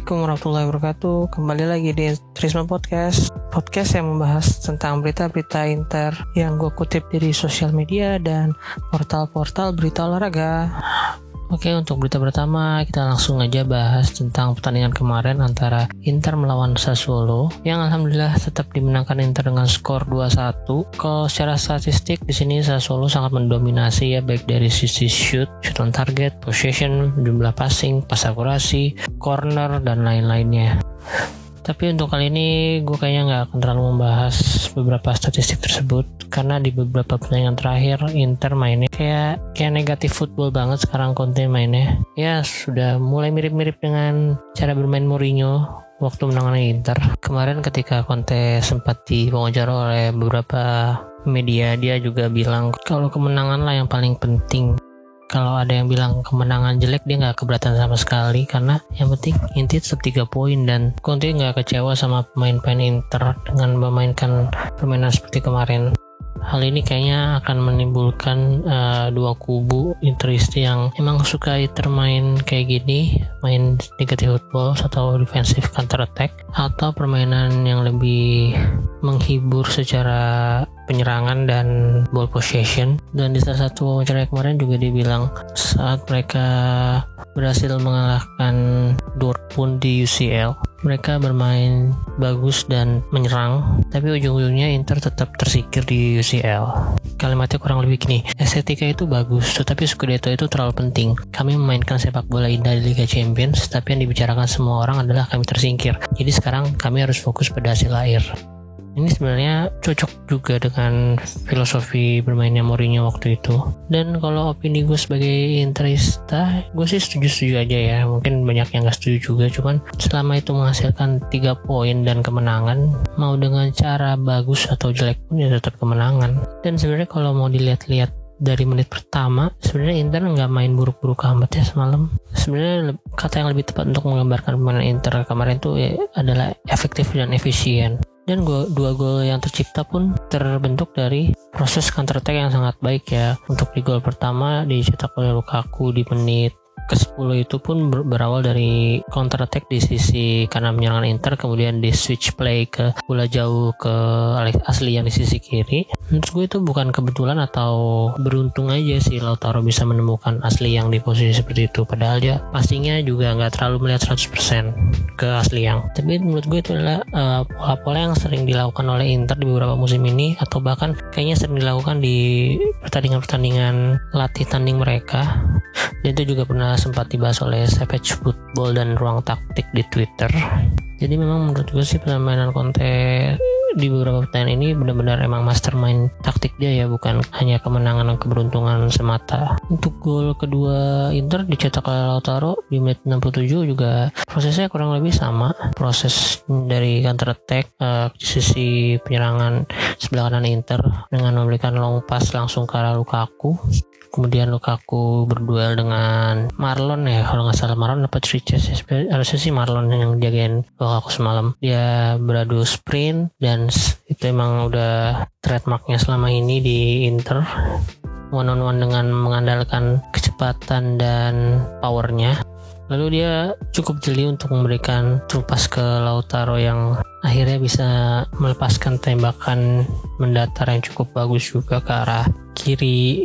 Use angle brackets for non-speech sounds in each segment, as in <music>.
Assalamualaikum warahmatullahi wabarakatuh. Kembali lagi di Trisma Podcast. Podcast yang membahas tentang berita-berita inter Yang gue kutip dari sosial media dan portal-portal berita olahraga Oke untuk berita pertama kita langsung aja bahas tentang pertandingan kemarin antara Inter melawan Sassuolo yang alhamdulillah tetap dimenangkan Inter dengan skor 2-1. Kalau secara statistik di sini Sassuolo sangat mendominasi ya baik dari sisi shoot, shoot on target, possession, jumlah passing, pas akurasi, corner dan lain-lainnya. Tapi untuk kali ini gue kayaknya nggak akan terlalu membahas beberapa statistik tersebut karena di beberapa pertandingan terakhir Inter mainnya kayak kayak negatif football banget sekarang konten mainnya. Ya sudah mulai mirip-mirip dengan cara bermain Mourinho waktu menangani Inter. Kemarin ketika Conte sempat diwawancara oleh beberapa media dia juga bilang kalau kemenangan lah yang paling penting kalau ada yang bilang kemenangan jelek dia nggak keberatan sama sekali karena yang penting inti tetap 3 poin dan Conte nggak kecewa sama pemain-pemain Inter dengan memainkan permainan seperti kemarin hal ini kayaknya akan menimbulkan uh, dua kubu Interisti yang emang suka termain kayak gini main negative football atau defensive counter attack atau permainan yang lebih menghibur secara penyerangan dan ball possession. Dan di salah satu wawancara kemarin juga dibilang saat mereka berhasil mengalahkan Dortmund di UCL mereka bermain bagus dan menyerang tapi ujung-ujungnya Inter tetap tersingkir di UCL kalimatnya kurang lebih gini estetika itu bagus tetapi Scudetto itu terlalu penting. Kami memainkan sepak bola indah di Liga Champions tapi yang dibicarakan semua orang adalah kami tersingkir. Jadi sekarang kami harus fokus pada hasil akhir ini sebenarnya cocok juga dengan filosofi bermainnya Mourinho waktu itu. Dan kalau opini gue sebagai interista gue sih setuju-setuju aja ya. Mungkin banyak yang gak setuju juga cuman selama itu menghasilkan 3 poin dan kemenangan mau dengan cara bagus atau jelek pun ya tetap kemenangan. Dan sebenarnya kalau mau dilihat-lihat dari menit pertama sebenarnya Inter nggak main buruk-buruk amat ya semalam. Sebenarnya kata yang lebih tepat untuk menggambarkan permainan Inter kemarin itu ya adalah efektif dan efisien dan gua, dua gol yang tercipta pun terbentuk dari proses counter attack yang sangat baik ya. Untuk di gol pertama dicetak oleh Lukaku di menit ke-10 itu pun ber berawal dari counter attack di sisi kanan menyerang Inter kemudian di switch play ke bola jauh ke asli yang di sisi kiri menurut gue itu bukan kebetulan atau beruntung aja sih Lautaro bisa menemukan asli yang di posisi seperti itu. Padahal dia pastinya juga nggak terlalu melihat 100% ke asli yang. Tapi menurut gue itu adalah uh, pola-pola yang sering dilakukan oleh Inter di beberapa musim ini atau bahkan kayaknya sering dilakukan di pertandingan-pertandingan latih tanding mereka. <laughs> Dan itu juga pernah sempat dibahas oleh Savage Football dan Ruang Taktik di Twitter. Jadi memang menurut gue sih permainan Conte di beberapa pertandingan ini benar-benar emang mastermind taktik dia ya bukan hanya kemenangan dan keberuntungan semata. Untuk gol kedua Inter dicetak oleh Lautaro di menit 67 juga prosesnya kurang lebih sama. Proses dari counter attack uh, di sisi penyerangan sebelah kanan Inter dengan memberikan long pass langsung ke arah Lukaku. Kemudian Lukaku berduel dengan Marlon ya kalau nggak salah Marlon dapat Riches ya. Harusnya sih Marlon yang jagain Lukaku semalam. Dia beradu sprint dan itu emang udah trademarknya selama ini di Inter. One on one dengan mengandalkan kecepatan dan powernya Lalu dia cukup jeli untuk memberikan trupas ke Lautaro yang akhirnya bisa melepaskan tembakan mendatar yang cukup bagus juga ke arah kiri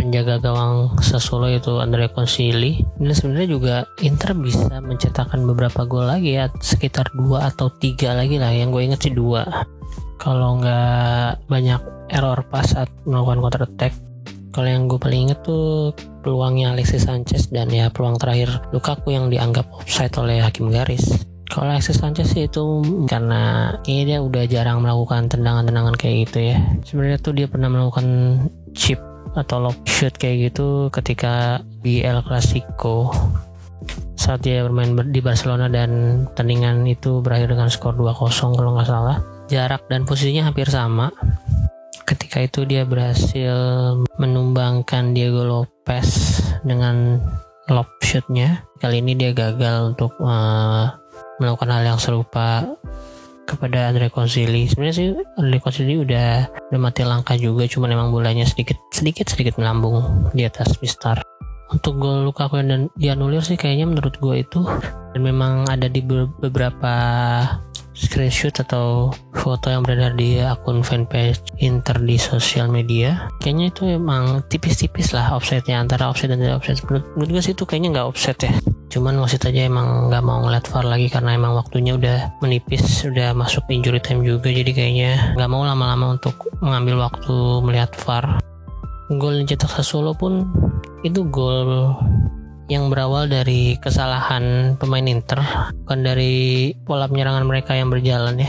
penjaga gawang Sassuolo yaitu Andrea Consili dan sebenarnya juga Inter bisa mencetakkan beberapa gol lagi ya sekitar dua atau tiga lagi lah. Yang gue inget sih dua. Kalau nggak banyak error pas saat melakukan counter attack kalau yang gue paling inget tuh peluangnya Alexis Sanchez dan ya peluang terakhir Lukaku yang dianggap offside oleh hakim garis. Kalau Alexis Sanchez sih itu karena kayaknya dia udah jarang melakukan tendangan-tendangan kayak gitu ya. Sebenarnya tuh dia pernah melakukan chip atau lob shoot kayak gitu ketika di El Clasico. Saat dia bermain di Barcelona dan tandingan itu berakhir dengan skor 2-0 kalau nggak salah. Jarak dan posisinya hampir sama ketika itu dia berhasil menumbangkan Diego Lopez dengan lob shootnya. Kali ini dia gagal untuk uh, melakukan hal yang serupa kepada Andre Consili sebenarnya sih Andre Consili udah udah mati langkah juga cuma memang bolanya sedikit sedikit sedikit melambung di atas Mister untuk gol Lukaku yang dianulir sih kayaknya menurut gue itu dan memang ada di beberapa screenshot atau foto yang beredar di akun fanpage Inter di sosial media kayaknya itu emang tipis-tipis lah offsetnya antara offset dan tidak offset. Menurut, menurut gue sih itu kayaknya nggak offset ya. Cuman wasit aja emang nggak mau ngeliat VAR lagi karena emang waktunya udah menipis udah masuk injury time juga jadi kayaknya nggak mau lama-lama untuk mengambil waktu melihat VAR. Gol yang cetak Sassuolo pun itu gol yang berawal dari kesalahan pemain Inter bukan dari pola penyerangan mereka yang berjalan ya.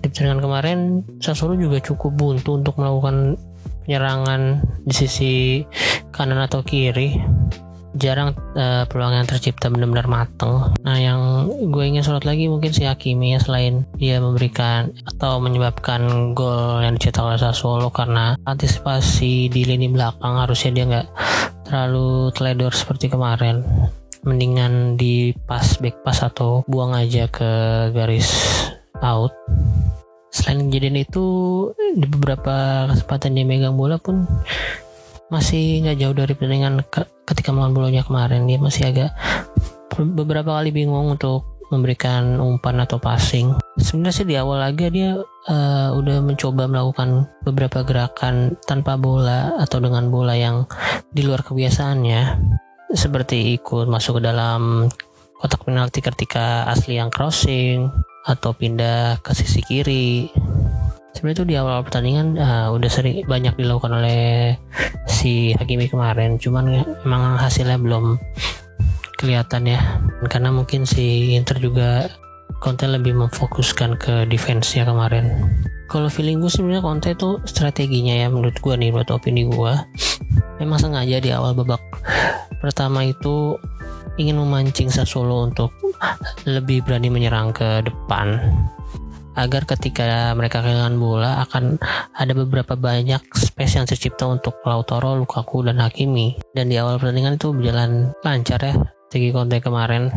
Di pertandingan kemarin Sassuolo juga cukup buntu untuk melakukan penyerangan di sisi kanan atau kiri jarang uh, peluang yang tercipta benar-benar mateng. Nah, yang gue ingin sorot lagi mungkin si Hakimi ya selain dia memberikan atau menyebabkan gol yang dicetak oleh Sassuolo karena antisipasi di lini belakang harusnya dia nggak terlalu teledor seperti kemarin. Mendingan di pas back pass atau buang aja ke garis out. Selain kejadian itu di beberapa kesempatan dia megang bola pun masih nggak jauh dari pertandingan ketika melawan Bolonya kemarin. Dia masih agak beberapa kali bingung untuk memberikan umpan atau passing. Sebenarnya sih di awal laga dia uh, udah mencoba melakukan beberapa gerakan tanpa bola atau dengan bola yang di luar kebiasaannya, seperti ikut masuk ke dalam kotak penalti ketika asli yang crossing atau pindah ke sisi kiri sebenarnya itu di awal pertandingan uh, udah sering banyak dilakukan oleh si Hakimi kemarin. Cuman emang hasilnya belum kelihatan ya. Karena mungkin si Inter juga Conte lebih memfokuskan ke defense-nya kemarin. Kalau feeling gue sebenarnya Conte itu strateginya ya menurut gue nih buat opini gue memang sengaja di awal babak pertama itu ingin memancing Sassuolo untuk lebih berani menyerang ke depan agar ketika mereka kehilangan bola akan ada beberapa banyak space yang tercipta untuk Lautaro, Lukaku, dan Hakimi. Dan di awal pertandingan itu berjalan lancar ya, segi konten kemarin.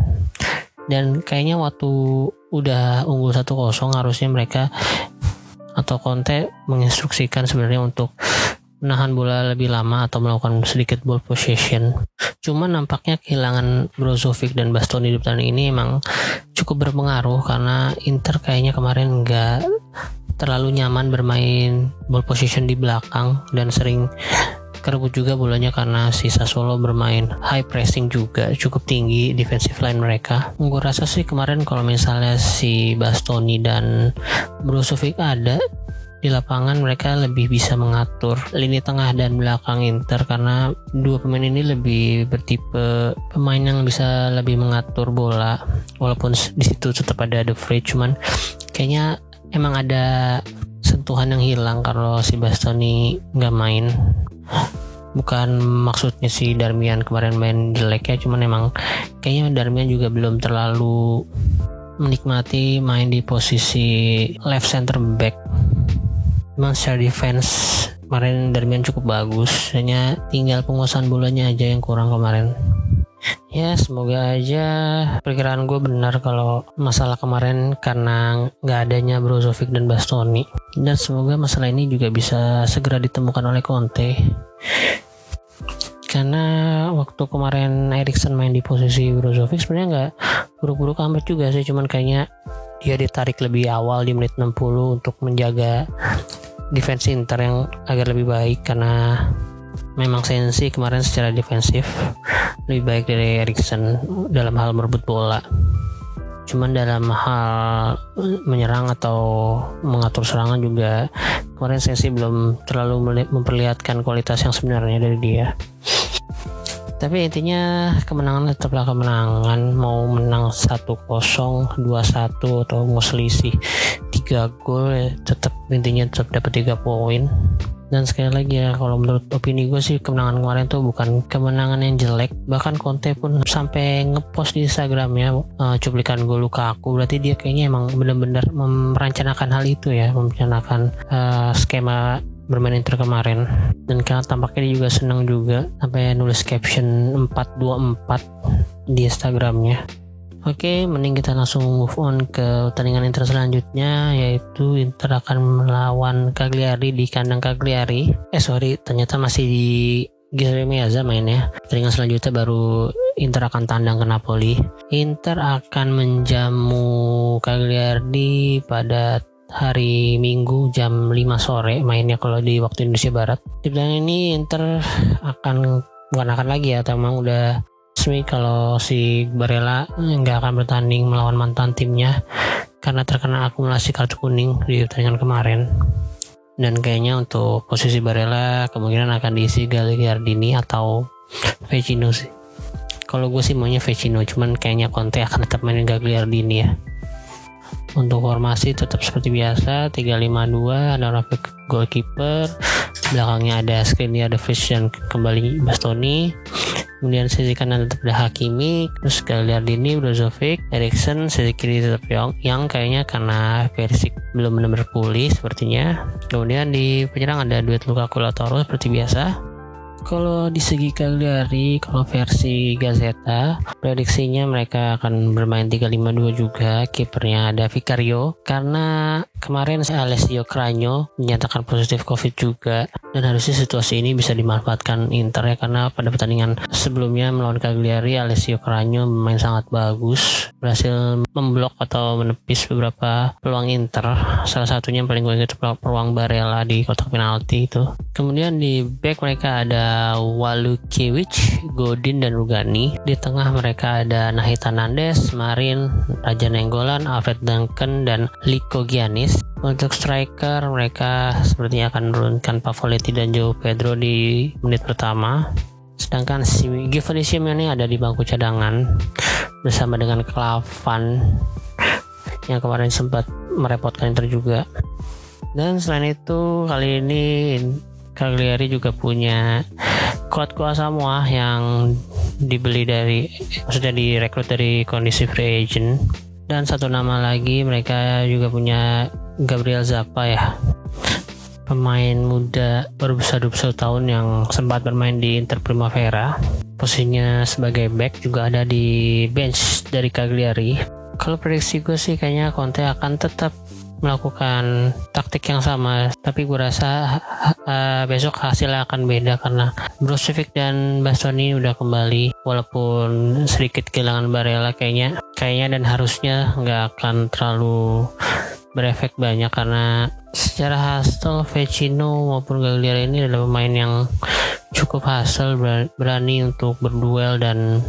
Dan kayaknya waktu udah unggul 1-0 harusnya mereka atau Conte menginstruksikan sebenarnya untuk menahan bola lebih lama atau melakukan sedikit ball possession. Cuman nampaknya kehilangan Brozovic dan Bastoni di pertandingan ini emang cukup berpengaruh karena Inter kayaknya kemarin nggak terlalu nyaman bermain ball position di belakang dan sering kerebut juga bolanya karena si Sassuolo bermain high pressing juga cukup tinggi defensive line mereka. Gue rasa sih kemarin kalau misalnya si Bastoni dan Brozovic ada di lapangan mereka lebih bisa mengatur lini tengah dan belakang Inter karena dua pemain ini lebih bertipe pemain yang bisa lebih mengatur bola walaupun di situ tetap ada The Free cuman kayaknya emang ada sentuhan yang hilang kalau si Bastoni nggak main. Bukan maksudnya si Darmian kemarin main jelek ya cuman emang kayaknya Darmian juga belum terlalu menikmati main di posisi left center back memang secara defense kemarin Darmian cukup bagus. Hanya tinggal penguasaan bolanya aja yang kurang kemarin. Ya semoga aja perkiraan gue benar kalau masalah kemarin karena nggak adanya Brozovic dan Bastoni dan semoga masalah ini juga bisa segera ditemukan oleh Conte. Karena waktu kemarin Erikson main di posisi Brozovic sebenarnya nggak buruk-buruk amat juga sih. Cuman kayaknya dia ditarik lebih awal di menit 60 untuk menjaga defense Inter yang agar lebih baik karena memang Sensi kemarin secara defensif lebih baik dari Erikson dalam hal merebut bola. Cuman dalam hal menyerang atau mengatur serangan juga kemarin Sensi belum terlalu memperlihatkan kualitas yang sebenarnya dari dia. Tapi intinya kemenangan tetaplah kemenangan. Mau menang 1-0 2-1 atau mau selisih 3 gol ya tetap intinya tetap dapat 3 poin. Dan sekali lagi ya kalau menurut opini gue sih kemenangan kemarin tuh bukan kemenangan yang jelek. Bahkan Conte pun sampai ngepost di Instagramnya uh, cuplikan gue luka aku berarti dia kayaknya emang benar-benar merencanakan hal itu ya merencanakan uh, skema bermain Inter kemarin. Dan karena tampaknya dia juga senang juga sampai nulis caption 424 di Instagramnya Oke, mending kita langsung move on ke pertandingan Inter selanjutnya yaitu Inter akan melawan Cagliari di kandang Cagliari. Eh sorry, ternyata masih di Giuseppe Meazza mainnya. Pertandingan selanjutnya baru Inter akan tandang ke Napoli. Inter akan menjamu Cagliari pada hari Minggu jam 5 sore mainnya kalau di waktu Indonesia Barat. Di pertandingan ini Inter akan bukan akan lagi ya, atau udah resmi kalau si Barella nggak akan bertanding melawan mantan timnya karena terkena akumulasi kartu kuning di pertandingan kemarin. Dan kayaknya untuk posisi Barella kemungkinan akan diisi Gagliardini atau Vecino sih. Kalau gue sih maunya Vecino, cuman kayaknya Conte akan tetap mainin Gagliardini ya. Untuk formasi tetap seperti biasa 352 ada Rafiq goalkeeper belakangnya ada Skriniar, ada Fish dan kembali Bastoni kemudian sisi kanan tetap ada Hakimi terus Gagliardini, Brozovic, Erikson sisi kiri tetap Young. Yang kayaknya karena versi belum benar-benar pulih sepertinya. Kemudian di penyerang ada duet Lukaku Lautaro seperti biasa. Kalau di segi Cagliari, kalau versi Gazeta, prediksinya mereka akan bermain 3-5-2 juga. Kipernya ada Vicario. Karena kemarin Alessio Cragno menyatakan positif COVID juga dan harusnya situasi ini bisa dimanfaatkan Inter ya karena pada pertandingan sebelumnya melawan Cagliari Alessio Cragno bermain sangat bagus berhasil memblok atau menepis beberapa peluang Inter salah satunya yang paling gue ingat peluang Barella di kotak penalti itu kemudian di back mereka ada Walukiewicz, Godin dan Rugani. Di tengah mereka ada Nahita Nandes, Marin, Raja Nenggolan, Alfred Duncan dan Liko Giannis. Untuk striker mereka sepertinya akan menurunkan Pavoletti dan Joe Pedro di menit pertama. Sedangkan si Giovanni Simeone ada di bangku cadangan bersama dengan Klavan yang kemarin sempat merepotkan Inter juga. Dan selain itu kali ini Cagliari juga punya kuat kuasa semua yang dibeli dari maksudnya direkrut dari kondisi free agent dan satu nama lagi mereka juga punya Gabriel Zappa ya. Pemain muda besar 21 tahun yang sempat bermain di Inter Primavera. Posisinya sebagai back juga ada di bench dari Cagliari. Kalau prediksi gue sih kayaknya Conte akan tetap melakukan taktik yang sama. Tapi gue rasa uh, besok hasilnya akan beda karena Brozovic dan Bastoni udah kembali. Walaupun sedikit kehilangan Barella kayaknya kayaknya dan harusnya nggak akan terlalu berefek banyak karena secara hasil Vecino maupun Gagliardini ini adalah pemain yang cukup hasil berani untuk berduel dan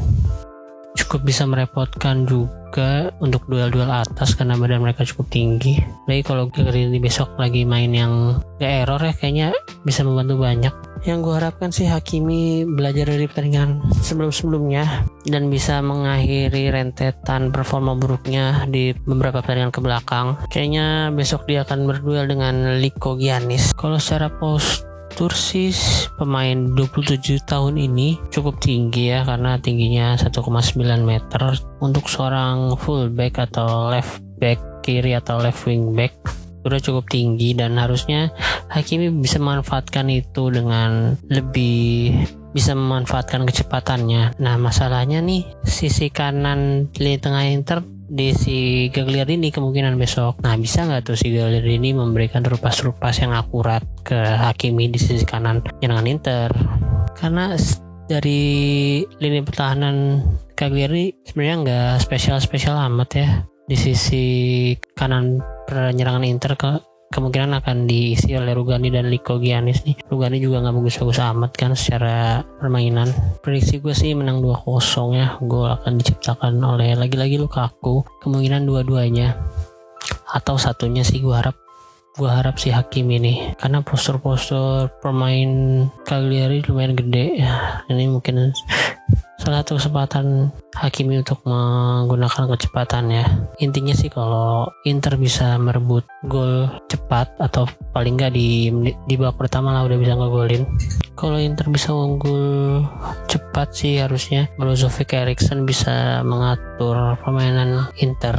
cukup bisa merepotkan juga untuk duel-duel atas karena badan mereka cukup tinggi. Jadi kalau ini besok lagi main yang gak error ya kayaknya bisa membantu banyak. Yang gue harapkan sih Hakimi belajar dari pertandingan sebelum-sebelumnya dan bisa mengakhiri rentetan performa buruknya di beberapa pertandingan ke belakang. Kayaknya besok dia akan berduel dengan Liko Giannis. Kalau secara post Tursis pemain 27 tahun ini cukup tinggi ya karena tingginya 1,9 meter untuk seorang fullback atau left back kiri atau left wing back sudah cukup tinggi dan harusnya Hakimi bisa memanfaatkan itu dengan lebih bisa memanfaatkan kecepatannya. Nah masalahnya nih sisi kanan lini tengah Inter di si ini kemungkinan besok. Nah bisa nggak tuh si ini memberikan rupas-rupas yang akurat ke Hakimi di sisi kanan dengan Inter? Karena dari lini pertahanan Cagliari sebenarnya nggak spesial-spesial amat ya di sisi kanan penyerangan Inter ke kemungkinan akan diisi oleh Rugani dan Liko Giannis nih. Rugani juga nggak bagus-bagus amat kan secara permainan. Prediksi gue sih menang 2-0 ya. Gol akan diciptakan oleh lagi-lagi Lukaku. Kemungkinan dua-duanya. Atau satunya sih gue harap gue harap si Hakim ini karena postur-postur pemain Cagliari lumayan gede ya. Ini mungkin salah satu kesempatan Hakimi untuk menggunakan kecepatan ya. Intinya sih kalau Inter bisa merebut gol cepat atau paling nggak di di babak pertama lah udah bisa ngegolin. Kalau Inter bisa unggul cepat sih harusnya. Brozovic Erikson bisa mengatur permainan Inter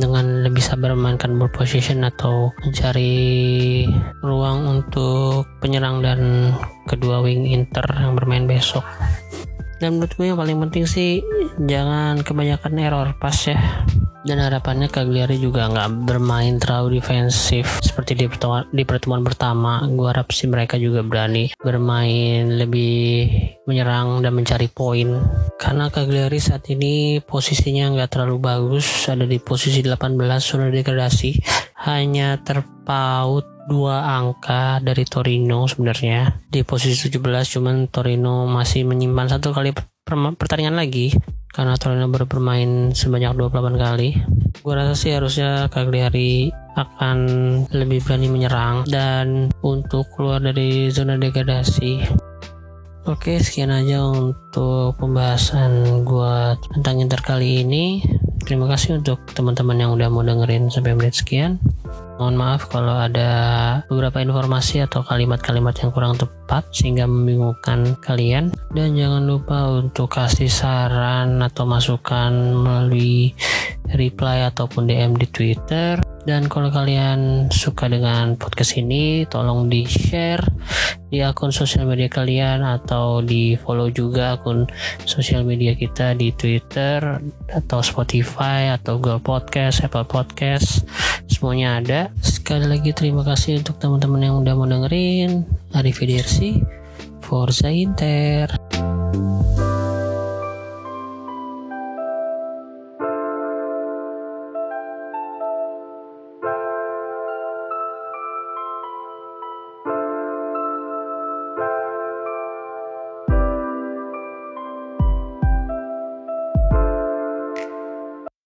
dengan lebih sabar memainkan ball position atau mencari ruang untuk penyerang dan kedua wing Inter yang bermain besok. Dan menurut gue yang paling penting sih jangan kebanyakan error pas ya dan harapannya Cagliari juga nggak bermain terlalu defensif seperti di pertemuan, di pertemuan pertama. Gue harap sih mereka juga berani bermain lebih menyerang dan mencari poin. Karena Cagliari saat ini posisinya nggak terlalu bagus ada di posisi 18 sudah degradasi. <laughs> Hanya terpaut dua angka dari Torino sebenarnya. Di posisi 17 cuman Torino masih menyimpan satu kali pertandingan lagi. Karena Torino baru bermain sebanyak 28 kali. Gue rasa sih harusnya Cagliari akan lebih berani menyerang. Dan untuk keluar dari zona degradasi. Oke sekian aja untuk pembahasan gue tentang Inter kali ini. Terima kasih untuk teman-teman yang udah mau dengerin sampai menit sekian Mohon maaf kalau ada beberapa informasi atau kalimat-kalimat yang kurang tepat sehingga membingungkan kalian. Dan jangan lupa untuk kasih saran atau masukan melalui reply ataupun DM di Twitter. Dan kalau kalian suka dengan podcast ini, tolong di share di akun sosial media kalian atau di follow juga akun sosial media kita di Twitter atau Spotify atau Google Podcast, Apple Podcast, semuanya ada. Sekali lagi terima kasih untuk teman-teman yang udah mau dengerin. Arrivederci, Forza Inter.